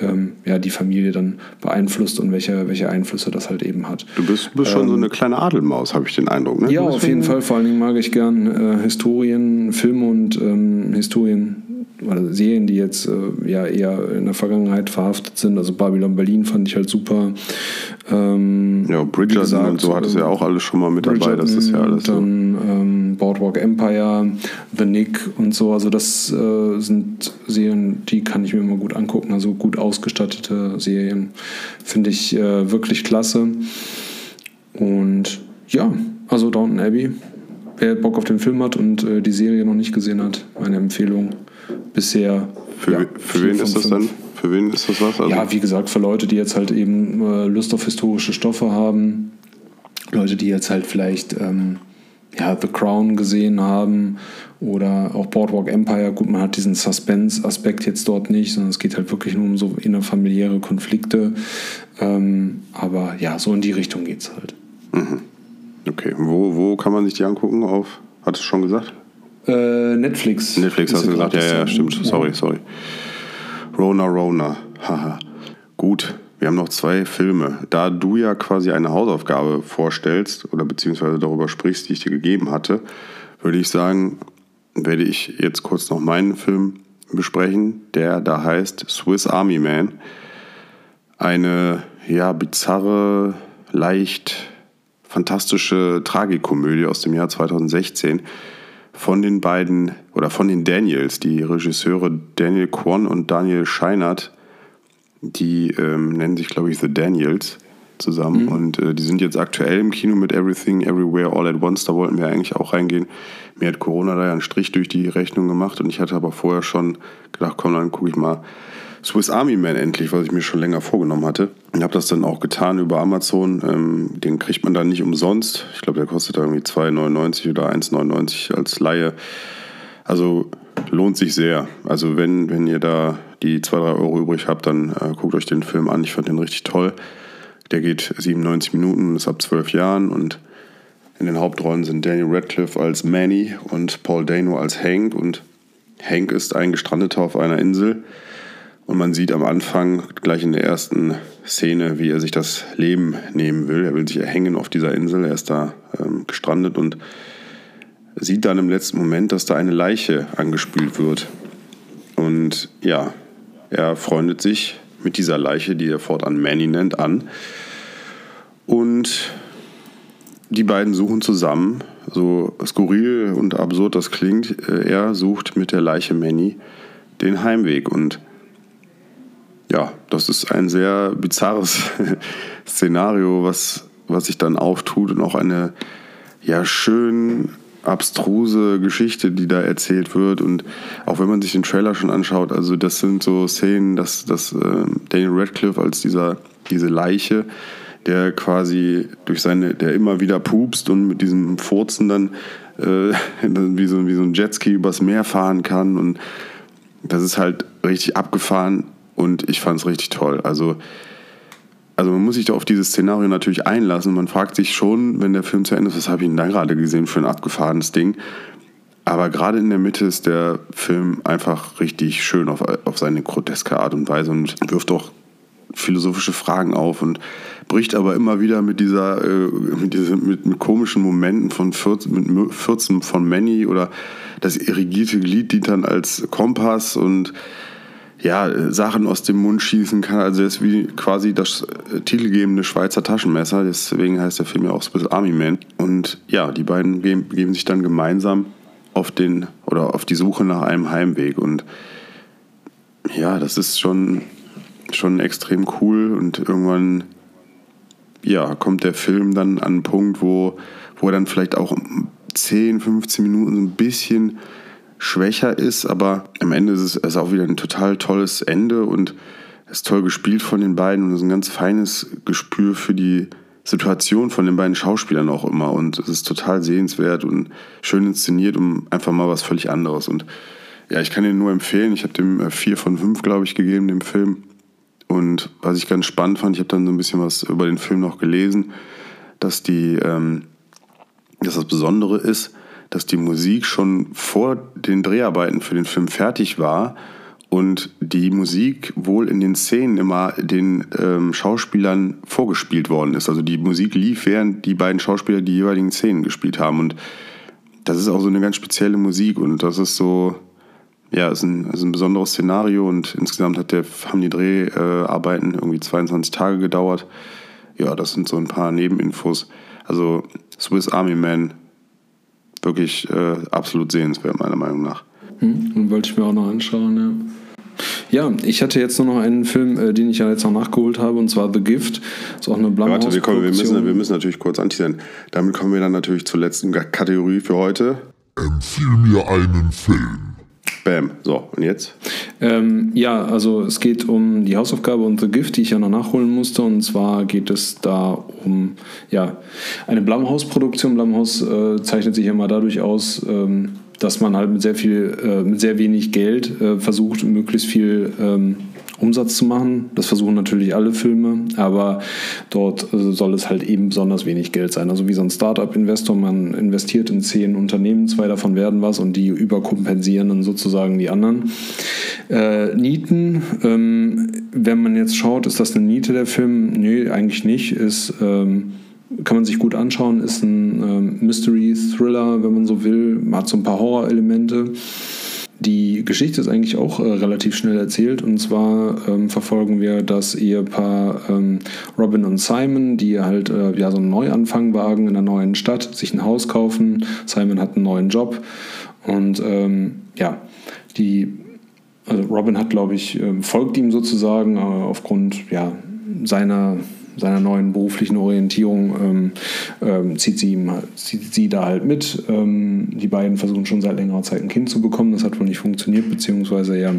ähm, ja, die Familie dann beeinflusst und welche, welche Einflüsse das halt eben hat. Du bist, bist schon so ähm, eine kleine Adelmaus, habe ich den Eindruck. Ne? Ja, auf jeden Fall. Vor allen Dingen mag ich gern äh, Historien, Filme und ähm, Historien oder Serien, die jetzt äh, ja eher in der Vergangenheit verhaftet sind. Also Babylon Berlin fand ich halt super. Ähm, ja, Bridgerton gesagt, und so hat es ja auch alles schon mal mit dabei. Das ist ja alles dann, so. Ähm, Boardwalk Empire, The Nick und so. Also das äh, sind Serien, die kann ich mir immer gut angucken. Also gut ausgestattete Serien finde ich äh, wirklich klasse. Und ja, also Downton Abbey wer Bock auf den Film hat und äh, die Serie noch nicht gesehen hat, meine Empfehlung bisher. Für, ja, für wen ist das dann? Für wen ist das was? Also ja, wie gesagt, für Leute, die jetzt halt eben äh, Lust auf historische Stoffe haben, Leute, die jetzt halt vielleicht ähm, ja, The Crown gesehen haben oder auch Boardwalk Empire. Gut, man hat diesen Suspense-Aspekt jetzt dort nicht, sondern es geht halt wirklich nur um so innerfamiliäre Konflikte. Ähm, aber ja, so in die Richtung geht es halt. Mhm. Okay, wo, wo kann man sich die angucken? Auf, hat es schon gesagt? Äh, Netflix. Netflix hast du gesagt, ja, ja, stimmt. Sorry, sorry. Rona Rona, haha. Gut, wir haben noch zwei Filme. Da du ja quasi eine Hausaufgabe vorstellst oder beziehungsweise darüber sprichst, die ich dir gegeben hatte, würde ich sagen, werde ich jetzt kurz noch meinen Film besprechen, der da heißt Swiss Army Man. Eine ja bizarre, leicht fantastische Tragikomödie aus dem Jahr 2016 von den beiden oder von den Daniels, die Regisseure Daniel Kwon und Daniel Scheinert, die ähm, nennen sich, glaube ich, The Daniels zusammen. Mhm. Und äh, die sind jetzt aktuell im Kino mit Everything, Everywhere, All at Once. Da wollten wir eigentlich auch reingehen. Mir hat Corona da ja einen Strich durch die Rechnung gemacht und ich hatte aber vorher schon gedacht, komm, dann gucke ich mal Swiss Army Man endlich, was ich mir schon länger vorgenommen hatte. Ich habe das dann auch getan über Amazon. Ähm, den kriegt man dann nicht umsonst. Ich glaube, der kostet irgendwie 2,99 oder 1,99 als Laie. Also lohnt sich sehr. Also wenn, wenn ihr da die 2, 3 Euro übrig habt, dann äh, guckt euch den Film an. Ich fand den richtig toll. Der geht 97 Minuten, ist ab 12 Jahren und in den Hauptrollen sind Daniel Radcliffe als Manny und Paul Dano als Hank. Und Hank ist ein Gestrandeter auf einer Insel und man sieht am Anfang, gleich in der ersten Szene, wie er sich das Leben nehmen will. Er will sich erhängen auf dieser Insel. Er ist da ähm, gestrandet und sieht dann im letzten Moment, dass da eine Leiche angespült wird. Und ja, er freundet sich mit dieser Leiche, die er fortan Manny nennt, an. Und die beiden suchen zusammen, so skurril und absurd das klingt, äh, er sucht mit der Leiche Manny den Heimweg und ja, das ist ein sehr bizarres <laughs> Szenario, was, was sich dann auftut und auch eine ja schön abstruse Geschichte, die da erzählt wird. Und auch wenn man sich den Trailer schon anschaut, also das sind so Szenen, dass, dass äh, Daniel Radcliffe als dieser, diese Leiche, der quasi durch seine, der immer wieder pupst und mit diesem Furzen dann äh, <laughs> wie, so, wie so ein Jetski übers Meer fahren kann. Und das ist halt richtig abgefahren und ich fand es richtig toll. Also, also man muss sich da auf dieses Szenario natürlich einlassen. Man fragt sich schon, wenn der Film zu Ende ist, was habe ich denn da gerade gesehen für ein abgefahrenes Ding? Aber gerade in der Mitte ist der Film einfach richtig schön auf, auf seine groteske Art und Weise und wirft auch philosophische Fragen auf und bricht aber immer wieder mit dieser, äh, mit, dieser mit, mit, komischen Momenten von 14, mit 14 von Manny oder das irrigierte Glied dient dann als Kompass und ja, Sachen aus dem Mund schießen kann. Also er ist wie quasi das äh, titelgebende Schweizer Taschenmesser. Deswegen heißt der Film ja auch Swiss Army Man. Und ja, die beiden begeben sich dann gemeinsam auf den oder auf die Suche nach einem Heimweg. Und ja, das ist schon, schon extrem cool. Und irgendwann ja, kommt der Film dann an einen Punkt, wo, wo er dann vielleicht auch 10, 15 Minuten so ein bisschen schwächer ist, aber am Ende ist es ist auch wieder ein total tolles Ende und es ist toll gespielt von den beiden und es ist ein ganz feines Gespür für die Situation von den beiden Schauspielern auch immer und es ist total sehenswert und schön inszeniert um einfach mal was völlig anderes und ja, ich kann ihn nur empfehlen. Ich habe dem äh, vier von fünf, glaube ich, gegeben, dem Film. Und was ich ganz spannend fand, ich habe dann so ein bisschen was über den Film noch gelesen, dass die, ähm, dass das Besondere ist, dass die Musik schon vor den Dreharbeiten für den Film fertig war und die Musik wohl in den Szenen immer den ähm, Schauspielern vorgespielt worden ist. Also die Musik lief, während die beiden Schauspieler die jeweiligen Szenen gespielt haben. Und das ist auch so eine ganz spezielle Musik und das ist so, ja, ist ein, ist ein besonderes Szenario und insgesamt hat der, haben die Dreharbeiten irgendwie 22 Tage gedauert. Ja, das sind so ein paar Nebeninfos. Also Swiss Army Man wirklich äh, absolut sehenswert, meiner Meinung nach. Hm, wollte ich mir auch noch anschauen, ja. Ja, ich hatte jetzt nur noch einen Film, äh, den ich ja jetzt noch nachgeholt habe, und zwar The Gift. Ist auch eine Warte, wir, kommen, wir, müssen, wir müssen natürlich kurz anteasern. Damit kommen wir dann natürlich zur letzten Kategorie für heute. Empfiehl mir einen Film. Bam. So, und jetzt? Ähm, ja, also es geht um die Hausaufgabe und The Gift, die ich ja noch nachholen musste. Und zwar geht es da um ja, eine Blumhouse-Produktion. Blumhouse äh, zeichnet sich ja mal dadurch aus, ähm, dass man halt mit sehr viel, äh, mit sehr wenig Geld äh, versucht, möglichst viel ähm, Umsatz zu machen. Das versuchen natürlich alle Filme, aber dort äh, soll es halt eben besonders wenig Geld sein. Also wie so ein Startup-Investor, man investiert in zehn Unternehmen, zwei davon werden was und die überkompensieren dann sozusagen die anderen. Äh, Nieten, ähm, wenn man jetzt schaut, ist das eine Niete der Film? Nee, eigentlich nicht. Ist ähm, kann man sich gut anschauen, ist ein ähm, Mystery-Thriller, wenn man so will, hat so ein paar Horror-Elemente. Die Geschichte ist eigentlich auch äh, relativ schnell erzählt und zwar ähm, verfolgen wir das Ehepaar ähm, Robin und Simon, die halt äh, ja so einen Neuanfang wagen in einer neuen Stadt, sich ein Haus kaufen. Simon hat einen neuen Job und ähm, ja, die also Robin hat, glaube ich, ähm, folgt ihm sozusagen äh, aufgrund ja, seiner seiner neuen beruflichen Orientierung ähm, ähm, zieht, sie ihm, zieht sie da halt mit. Ähm, die beiden versuchen schon seit längerer Zeit ein Kind zu bekommen. Das hat wohl nicht funktioniert, beziehungsweise ja.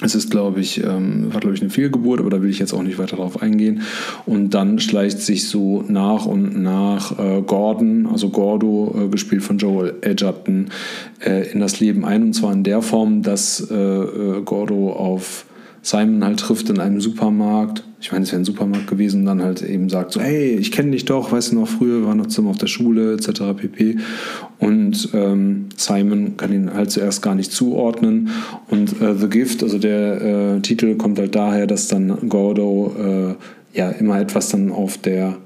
Es ist, glaube ich, ähm, war, glaube ich, eine Fehlgeburt, aber da will ich jetzt auch nicht weiter darauf eingehen. Und dann schleicht sich so nach und nach äh, Gordon, also Gordo, äh, gespielt von Joel Edgerton, äh, in das Leben ein. Und zwar in der Form, dass äh, äh, Gordo auf Simon halt trifft in einem Supermarkt. Ich meine, es wäre ein Supermarkt gewesen, dann halt eben sagt so, hey, ich kenne dich doch, weißt du noch, früher waren noch zusammen auf der Schule, etc. pp. Und ähm, Simon kann ihn halt zuerst gar nicht zuordnen. Und äh, The Gift, also der äh, Titel kommt halt daher, dass dann Gordo äh, ja immer etwas dann auf der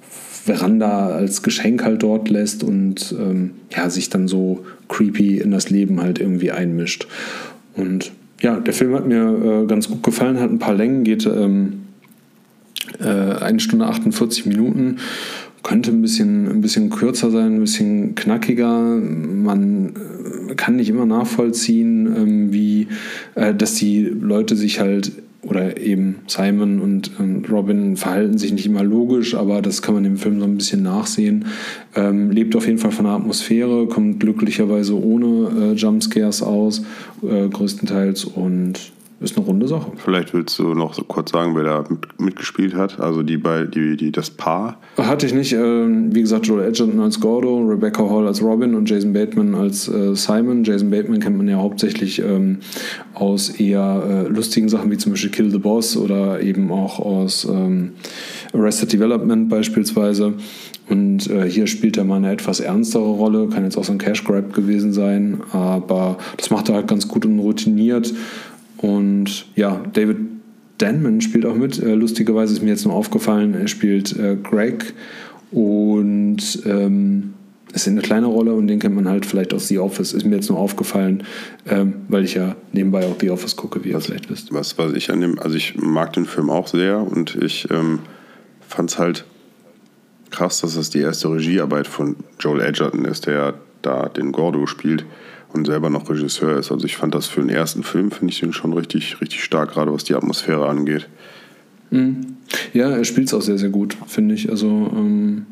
Veranda als Geschenk halt dort lässt und ähm, ja, sich dann so creepy in das Leben halt irgendwie einmischt. Und ja, der Film hat mir äh, ganz gut gefallen, hat ein paar Längen, geht ähm, äh, eine Stunde 48 Minuten. Könnte ein bisschen, ein bisschen kürzer sein, ein bisschen knackiger. Man äh, kann nicht immer nachvollziehen, ähm, wie, äh, dass die Leute sich halt oder eben Simon und, und, Robin verhalten sich nicht immer logisch, aber das kann man im Film so ein bisschen nachsehen. Ähm, lebt auf jeden Fall von der Atmosphäre, kommt glücklicherweise ohne äh, Jumpscares aus, äh, größtenteils und ist eine runde Sache. Vielleicht willst du noch so kurz sagen, wer da mit, mitgespielt hat, also die, bei, die, die, das Paar? Hatte ich nicht. Ähm, wie gesagt, Joel Edgerton als Gordo, Rebecca Hall als Robin und Jason Bateman als äh, Simon. Jason Bateman kennt man ja hauptsächlich ähm, aus eher äh, lustigen Sachen wie zum Beispiel Kill the Boss oder eben auch aus ähm, Arrested Development beispielsweise. Und äh, hier spielt er mal eine etwas ernstere Rolle, kann jetzt auch so ein Cash Grab gewesen sein, aber das macht er halt ganz gut und routiniert. Und ja, David Denman spielt auch mit. Äh, lustigerweise ist mir jetzt nur aufgefallen, er spielt äh, Greg und ähm, ist eine kleine Rolle und den kennt man halt vielleicht aus The Office. Ist mir jetzt nur aufgefallen, ähm, weil ich ja nebenbei auch The Office gucke, wie ihr vielleicht wisst. Was, was ich an dem, also ich mag den Film auch sehr und ich ähm, fand es halt krass, dass das die erste Regiearbeit von Joel Edgerton ist, der da den Gordo spielt und selber noch Regisseur ist. Also ich fand das für den ersten Film, finde ich den schon richtig, richtig stark, gerade was die Atmosphäre angeht. Mhm. Ja, er spielt es auch sehr, sehr gut, finde ich. Also ähm,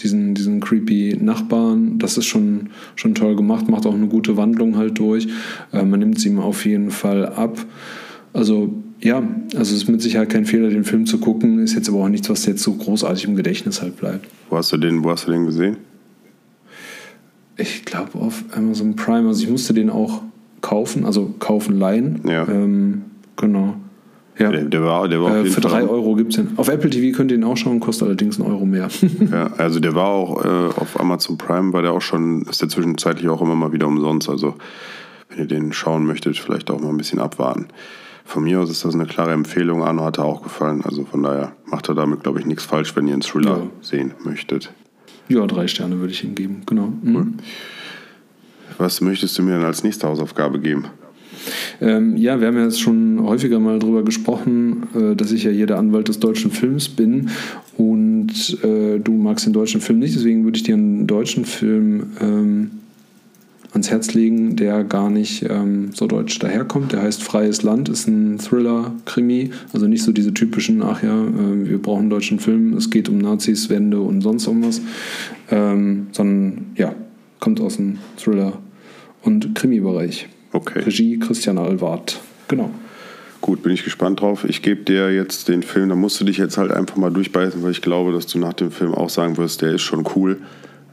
diesen, diesen creepy Nachbarn, das ist schon, schon toll gemacht, macht auch eine gute Wandlung halt durch. Äh, man nimmt sie ihm auf jeden Fall ab. Also ja, also es ist mit Sicherheit kein Fehler, den Film zu gucken, ist jetzt aber auch nichts, was jetzt so großartig im Gedächtnis halt bleibt. Wo hast du den, wo hast du den gesehen? Ich glaube auf Amazon Prime, also ich musste den auch kaufen, also kaufen, leihen. Ja. Ähm, genau. Ja. Der, der, war, der war äh, Für drei Euro gibt es den. Auf Apple TV könnt ihr ihn auch schauen, kostet allerdings einen Euro mehr. <laughs> ja, also der war auch äh, auf Amazon Prime, war der auch schon, ist der zwischenzeitlich auch immer mal wieder umsonst. Also wenn ihr den schauen möchtet, vielleicht auch mal ein bisschen abwarten. Von mir aus ist das eine klare Empfehlung. Arno hat er auch gefallen. Also von daher macht er damit, glaube ich, nichts falsch, wenn ihr einen Thriller ja. sehen möchtet. Ja, drei Sterne würde ich ihm geben, genau. Mhm. Cool. Was möchtest du mir dann als nächste Hausaufgabe geben? Ähm, ja, wir haben ja jetzt schon häufiger mal darüber gesprochen, äh, dass ich ja hier der Anwalt des deutschen Films bin und äh, du magst den deutschen Film nicht, deswegen würde ich dir einen deutschen Film ähm, ans Herz legen, der gar nicht ähm, so deutsch daherkommt. Der heißt Freies Land, ist ein Thriller-Krimi, also nicht so diese typischen, ach ja, äh, wir brauchen einen deutschen Film, es geht um Nazis, Wände und sonst irgendwas, ähm, sondern ja, kommt aus dem Thriller- und Krimi-Bereich. Okay. Regie Christian Alward. Genau. Gut, bin ich gespannt drauf. Ich gebe dir jetzt den Film, da musst du dich jetzt halt einfach mal durchbeißen, weil ich glaube, dass du nach dem Film auch sagen wirst, der ist schon cool.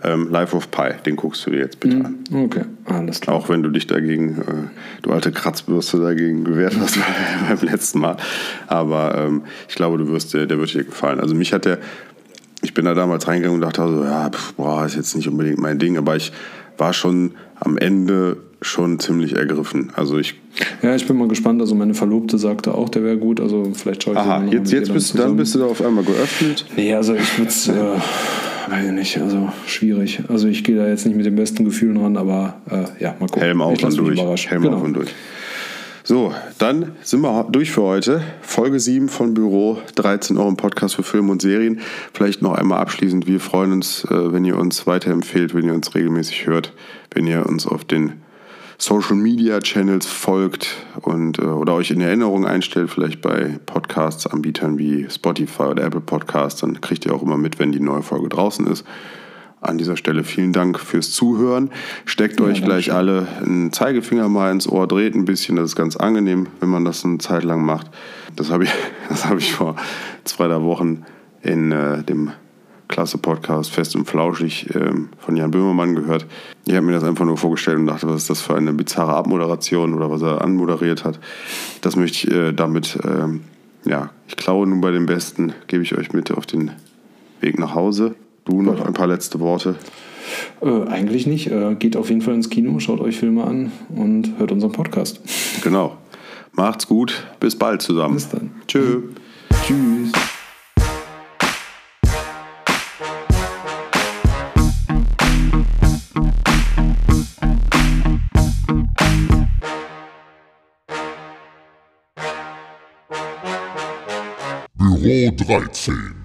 Ähm, Life of Pi, den guckst du dir jetzt bitte an. Okay, alles klar. Auch wenn du dich dagegen, äh, du alte Kratzbürste dagegen gewehrt hast <laughs> beim letzten Mal. Aber ähm, ich glaube, du wirst, der, der wird dir gefallen. Also mich hat der, ich bin da damals reingegangen und dachte so, ja, pf, boah, ist jetzt nicht unbedingt mein Ding, aber ich war schon am Ende schon ziemlich ergriffen. Also ich Ja, ich bin mal gespannt. Also meine Verlobte sagte auch, der wäre gut. Also vielleicht schaue ich Aha, jetzt, jetzt bist, du- dann bist du da auf einmal geöffnet. Nee, also ich würde es, äh, weiß ich nicht, also schwierig. Also ich gehe da jetzt nicht mit den besten Gefühlen ran, aber äh, ja, mal gucken. Helm auf und durch. Helm genau. auf und durch. So, dann sind wir durch für heute. Folge 7 von Büro 13, eurem Podcast für Film und Serien. Vielleicht noch einmal abschließend, wir freuen uns, äh, wenn ihr uns weiterempfehlt, wenn ihr uns regelmäßig hört, wenn ihr uns auf den Social Media Channels folgt und äh, oder euch in Erinnerung einstellt, vielleicht bei Podcasts-Anbietern wie Spotify oder Apple Podcasts, dann kriegt ihr auch immer mit, wenn die neue Folge draußen ist. An dieser Stelle vielen Dank fürs Zuhören. Steckt euch gleich alle einen Zeigefinger mal ins Ohr, dreht ein bisschen. Das ist ganz angenehm, wenn man das eine Zeit lang macht. Das habe ich, <laughs> das habe ich vor zwei, drei Wochen in äh, dem klasse Podcast Fest und Flauschig ähm, von Jan Böhmermann gehört. Ich habe mir das einfach nur vorgestellt und dachte, was ist das für eine bizarre Abmoderation oder was er anmoderiert hat. Das möchte ich äh, damit, ähm, ja, ich klaue nun bei dem Besten, gebe ich euch mit auf den Weg nach Hause. Du noch ein paar letzte Worte. Äh, eigentlich nicht. Äh, geht auf jeden Fall ins Kino, schaut euch Filme an und hört unseren Podcast. Genau. Macht's gut. Bis bald zusammen. Bis dann. Tschö. Tschüss. 13.